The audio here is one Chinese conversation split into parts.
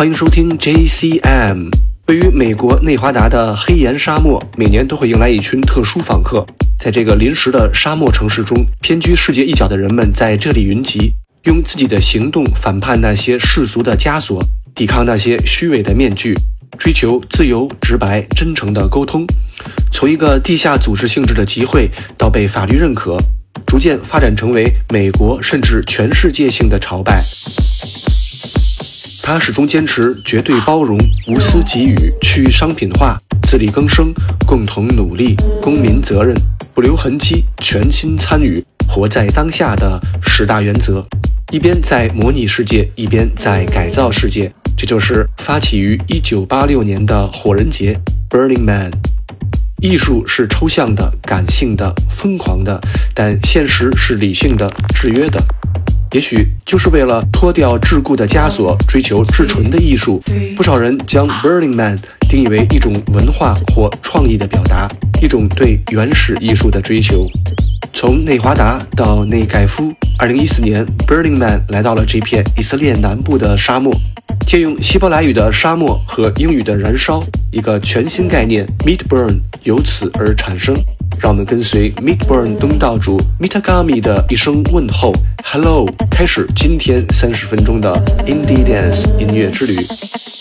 欢迎收听 JCM。位于美国内华达的黑岩沙漠，每年都会迎来一群特殊访客。在这个临时的沙漠城市中，偏居世界一角的人们在这里云集，用自己的行动反叛那些世俗的枷锁，抵抗那些虚伪的面具，追求自由、直白、真诚的沟通。从一个地下组织性质的集会，到被法律认可。逐渐发展成为美国甚至全世界性的朝拜。他始终坚持绝对包容、无私给予、去商品化、自力更生、共同努力、公民责任、不留痕迹、全心参与、活在当下的十大原则。一边在模拟世界，一边在改造世界。这就是发起于1986年的火人节 （Burning Man）。艺术是抽象的、感性的、疯狂的，但现实是理性的、制约的。也许就是为了脱掉桎梏的枷锁，追求至纯的艺术。不少人将 Burning Man 定义为一种文化或创意的表达，一种对原始艺术的追求。从内华达到内盖夫，2014年，Burning Man 来到了这片以色列南部的沙漠。借用希伯来语的沙漠和英语的燃烧，一个全新概念 Meat Burn 由此而产生。让我们跟随 Midburn 东道主 Mitagami 的一声问候，Hello，开始今天三十分钟的 Indie Dance 音乐之旅。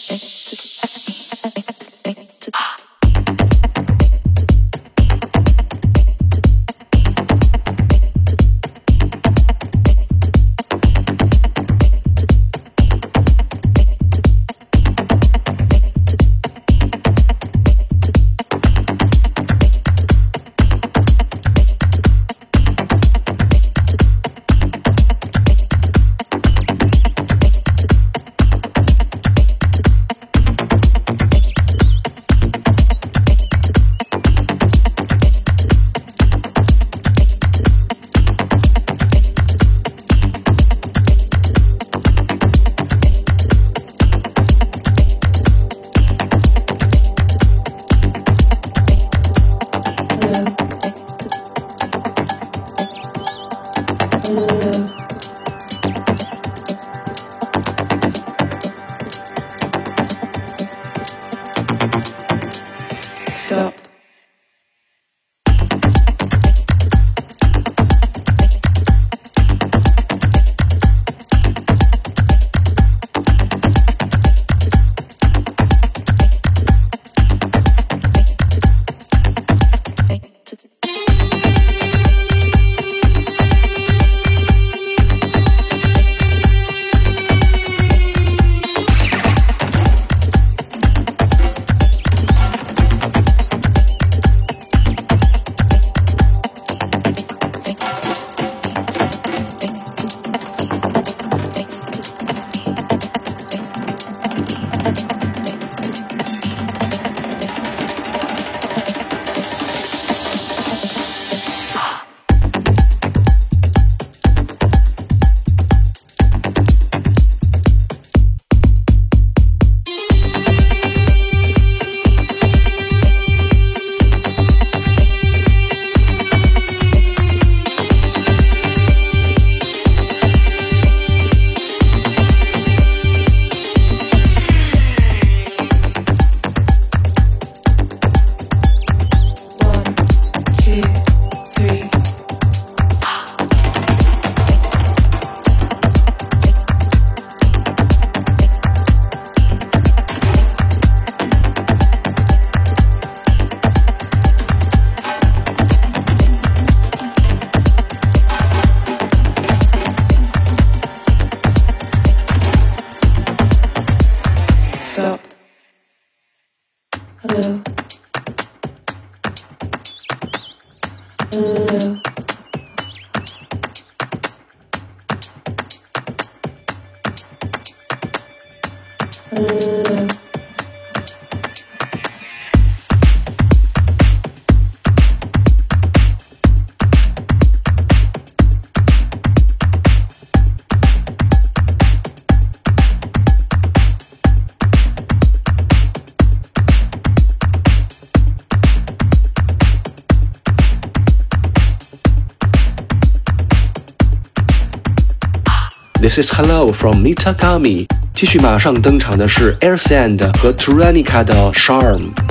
This is Hello from Mitagami。继续马上登场的是 Air Sand 和 Turanica 的 Charm。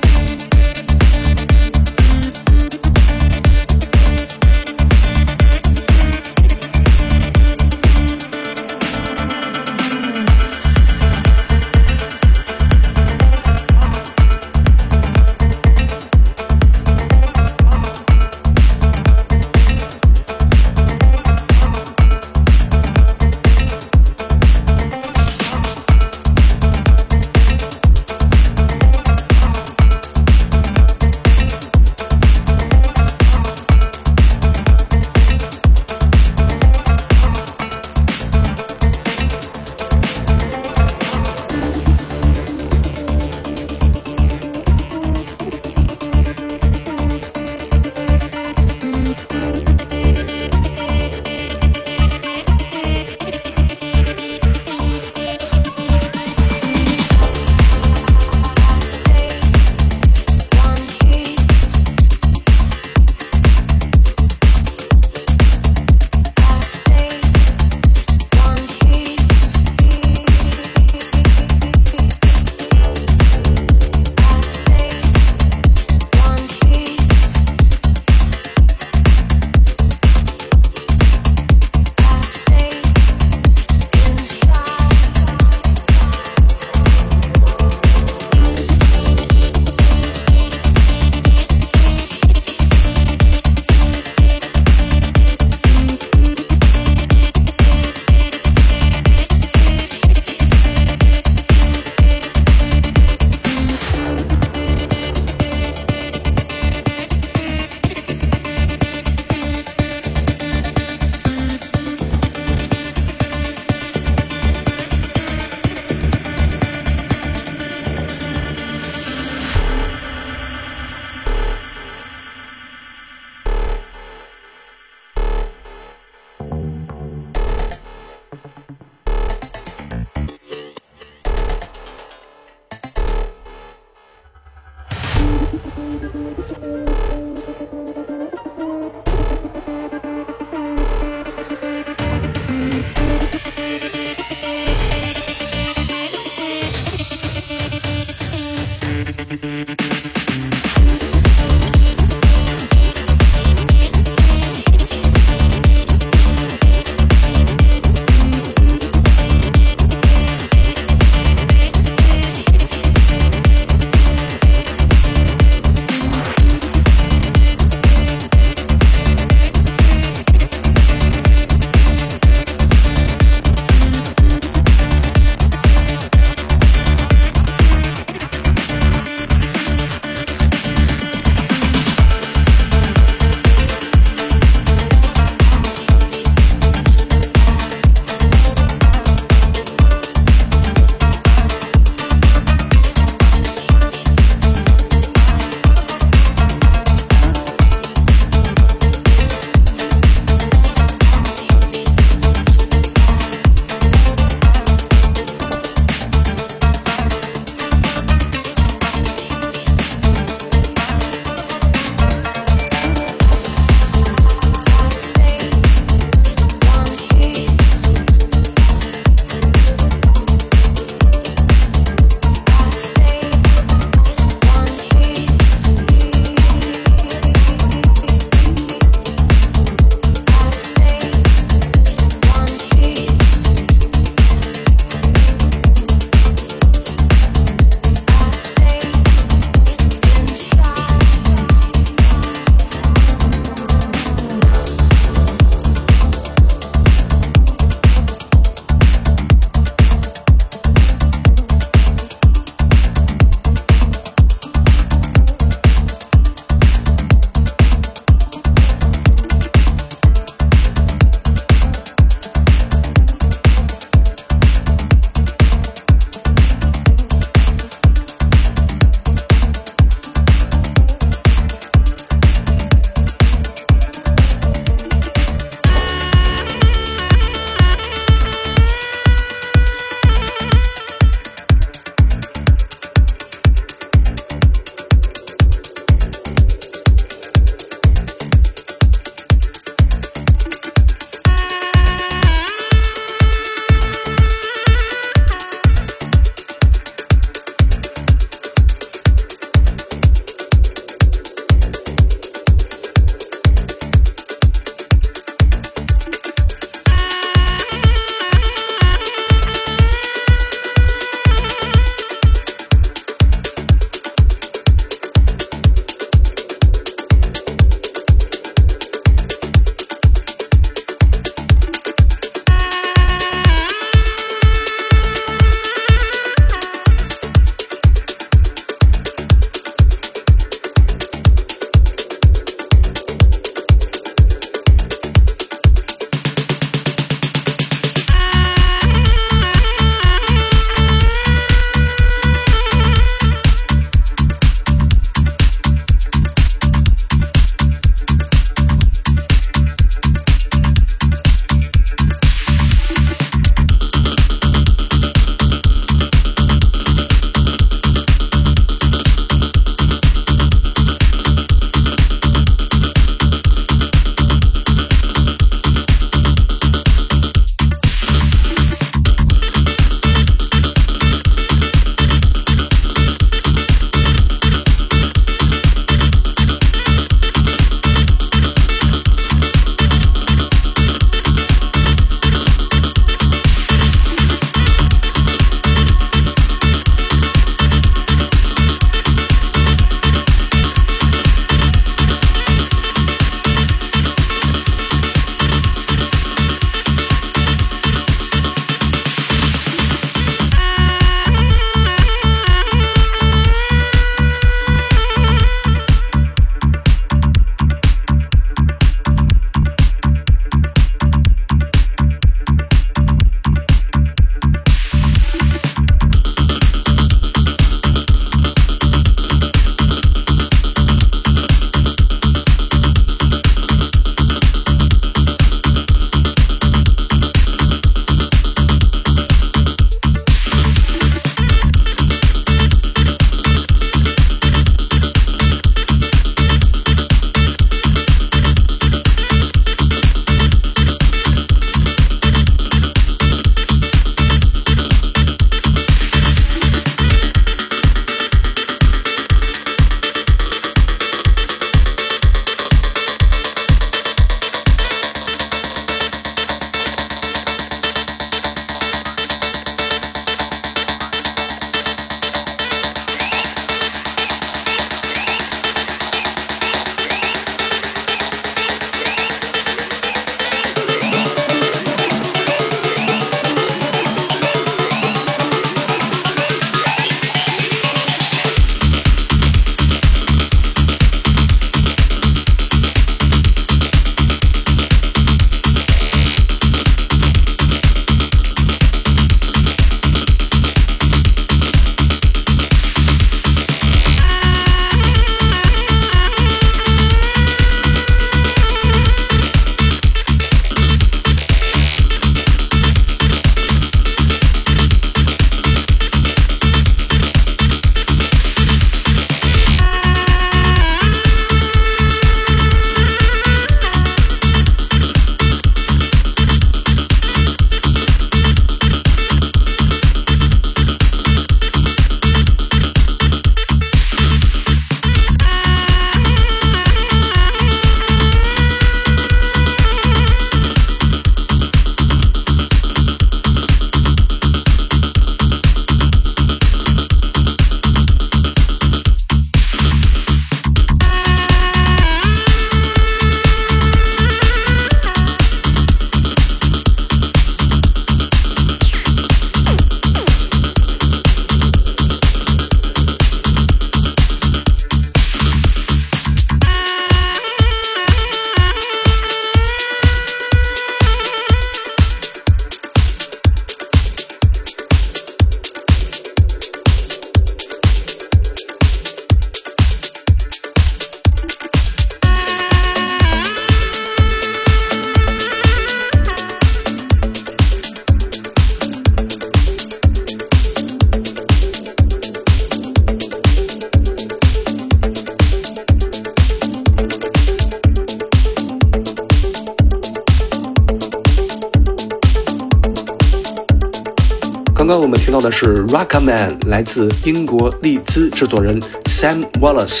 刚刚我们听到的是 Rock Man，来自英国利兹制作人 Sam Wallace。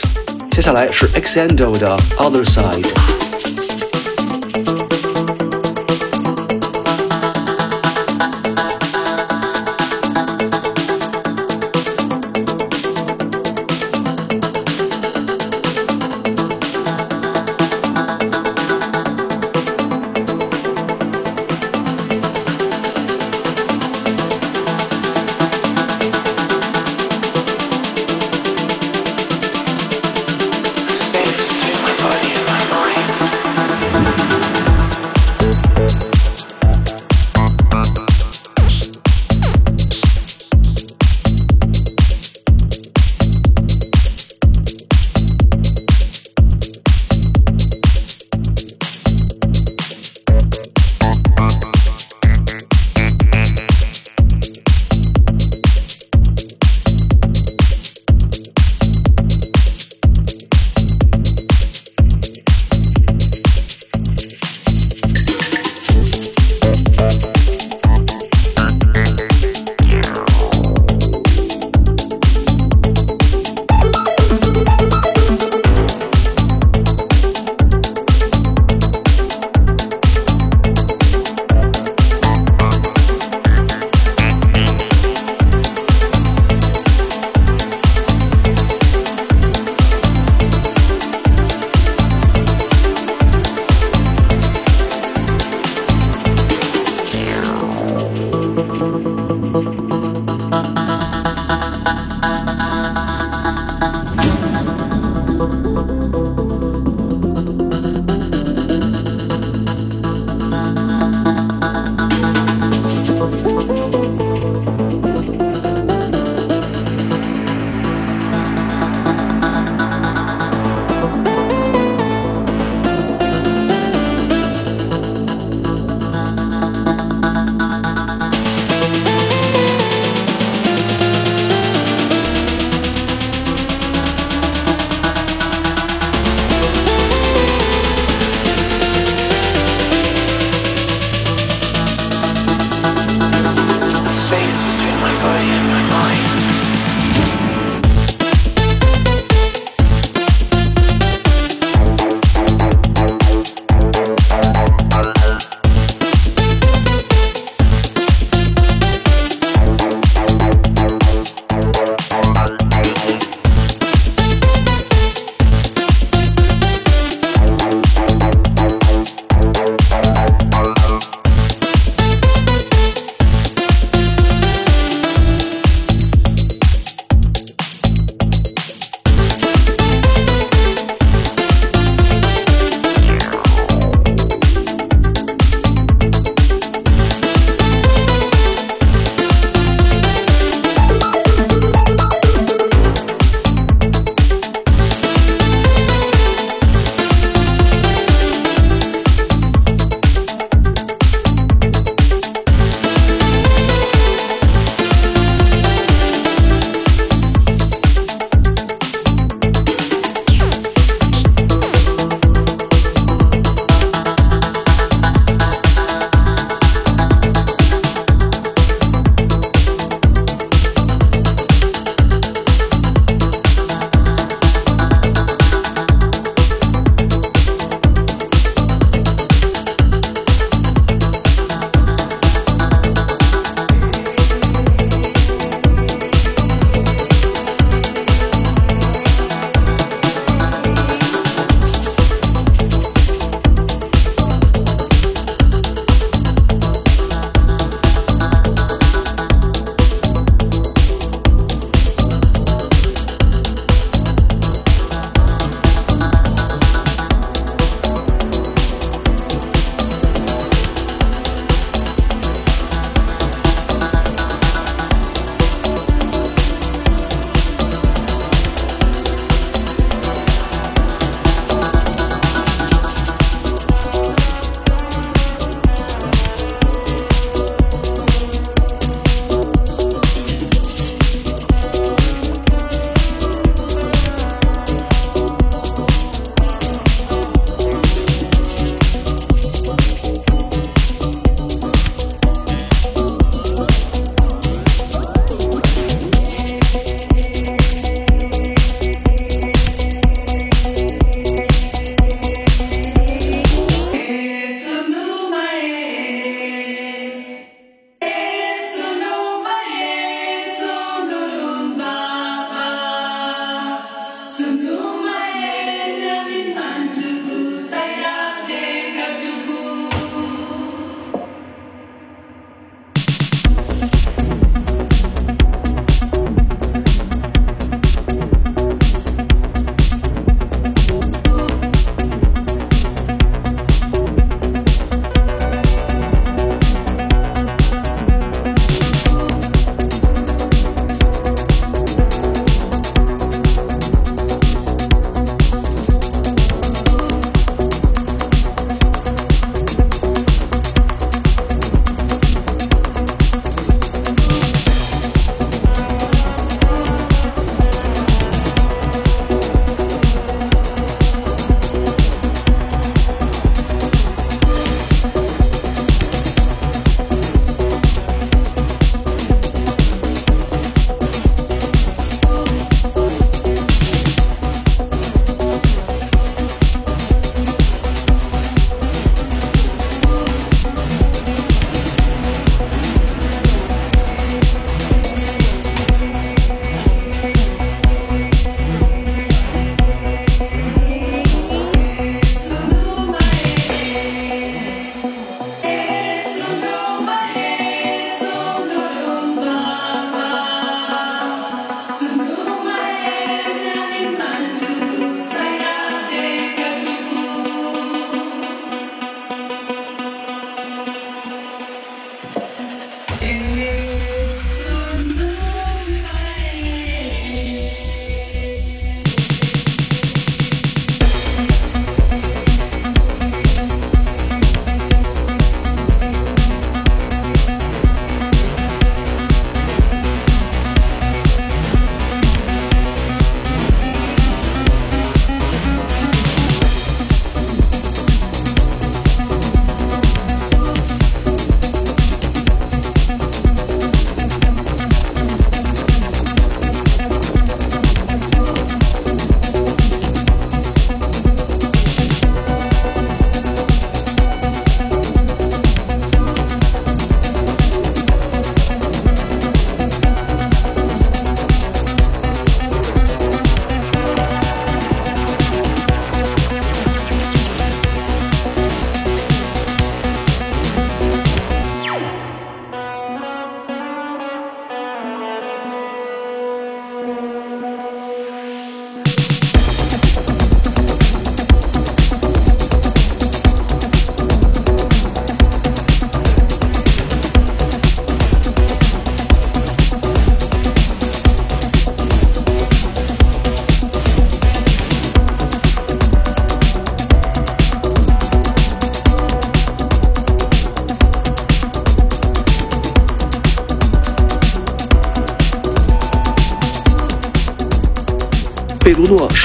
接下来是 Xando 的 Other Side。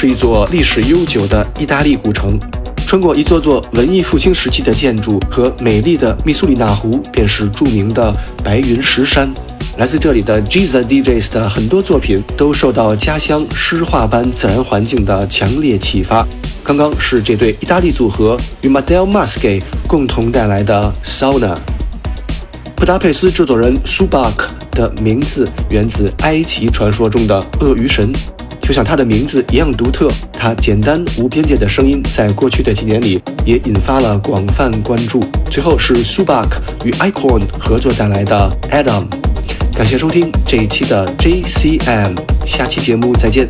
是一座历史悠久的意大利古城，穿过一座座文艺复兴时期的建筑和美丽的密苏里纳湖，便是著名的白云石山。来自这里的 Giza DJs 的很多作品都受到家乡诗画般自然环境的强烈启发。刚刚是这对意大利组合与 Madel Maske 共同带来的 Sauna。布达佩斯制作人 Subak 的名字源自埃及传说中的鳄鱼神。就像他的名字一样独特，他简单无边界的声音，在过去的几年里也引发了广泛关注。最后是 Subak 与 Icon 合作带来的 Adam。感谢收听这一期的 JCM，下期节目再见。